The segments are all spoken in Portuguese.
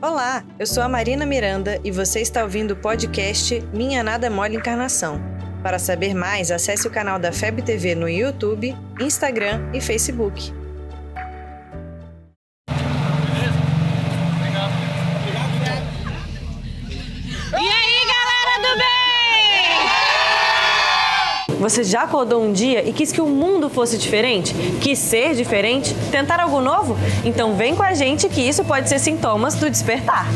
Olá, eu sou a Marina Miranda e você está ouvindo o podcast Minha Nada Mole Encarnação. Para saber mais, acesse o canal da FEB TV no YouTube, Instagram e Facebook. Você já acordou um dia e quis que o mundo fosse diferente? Quis ser diferente? Tentar algo novo? Então vem com a gente que isso pode ser sintomas do despertar.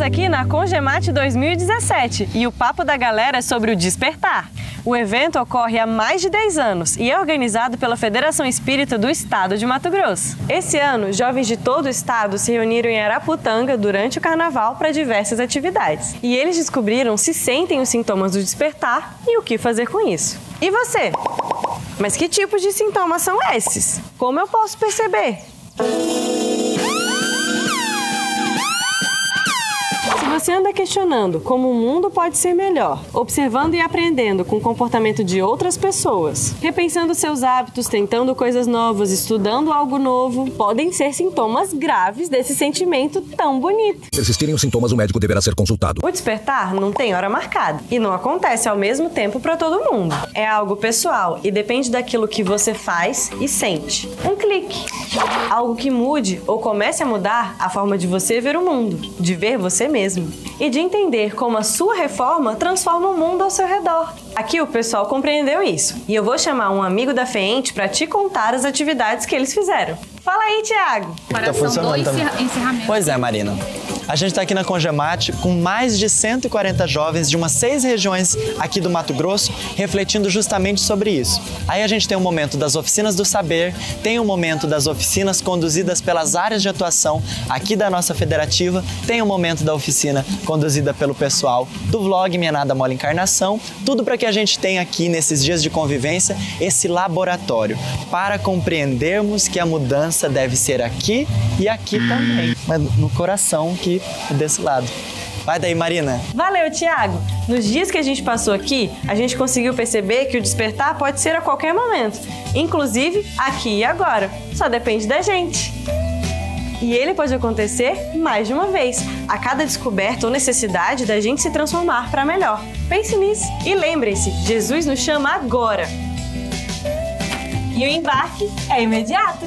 Estamos aqui na Congemate 2017 e o papo da galera é sobre o despertar. O evento ocorre há mais de 10 anos e é organizado pela Federação Espírita do Estado de Mato Grosso. Esse ano, jovens de todo o estado se reuniram em Araputanga durante o carnaval para diversas atividades. E eles descobriram se sentem os sintomas do despertar e o que fazer com isso. E você? Mas que tipos de sintomas são esses? Como eu posso perceber? Você anda questionando como o mundo pode ser melhor, observando e aprendendo com o comportamento de outras pessoas, repensando seus hábitos, tentando coisas novas, estudando algo novo, podem ser sintomas graves desse sentimento tão bonito. Se existirem os sintomas, o médico deverá ser consultado. O despertar não tem hora marcada e não acontece ao mesmo tempo para todo mundo. É algo pessoal e depende daquilo que você faz e sente. Um clique. Algo que mude ou comece a mudar a forma de você ver o mundo, de ver você mesmo e de entender como a sua reforma transforma o mundo ao seu redor. Aqui o pessoal compreendeu isso e eu vou chamar um amigo da FEENTE para te contar as atividades que eles fizeram. Fala aí, Tiago! Tá funcionando também. encerramento. Pois é, Marina. A gente está aqui na Congemate com mais de 140 jovens de umas seis regiões aqui do Mato Grosso, refletindo justamente sobre isso. Aí a gente tem o momento das oficinas do saber, tem o momento das oficinas conduzidas pelas áreas de atuação aqui da nossa federativa, tem o momento da oficina conduzida pelo pessoal do vlog Minha Nada Mole Encarnação, tudo para que a gente tenha aqui nesses dias de convivência esse laboratório para compreendermos que a mudança deve ser aqui e aqui também, mas no coração que desse lado. Vai daí, Marina. Valeu, Tiago! Nos dias que a gente passou aqui, a gente conseguiu perceber que o despertar pode ser a qualquer momento, inclusive aqui e agora. Só depende da gente. E ele pode acontecer mais de uma vez, a cada descoberta ou necessidade da gente se transformar para melhor. Pense nisso. E lembre-se, Jesus nos chama agora. E o embarque é imediato.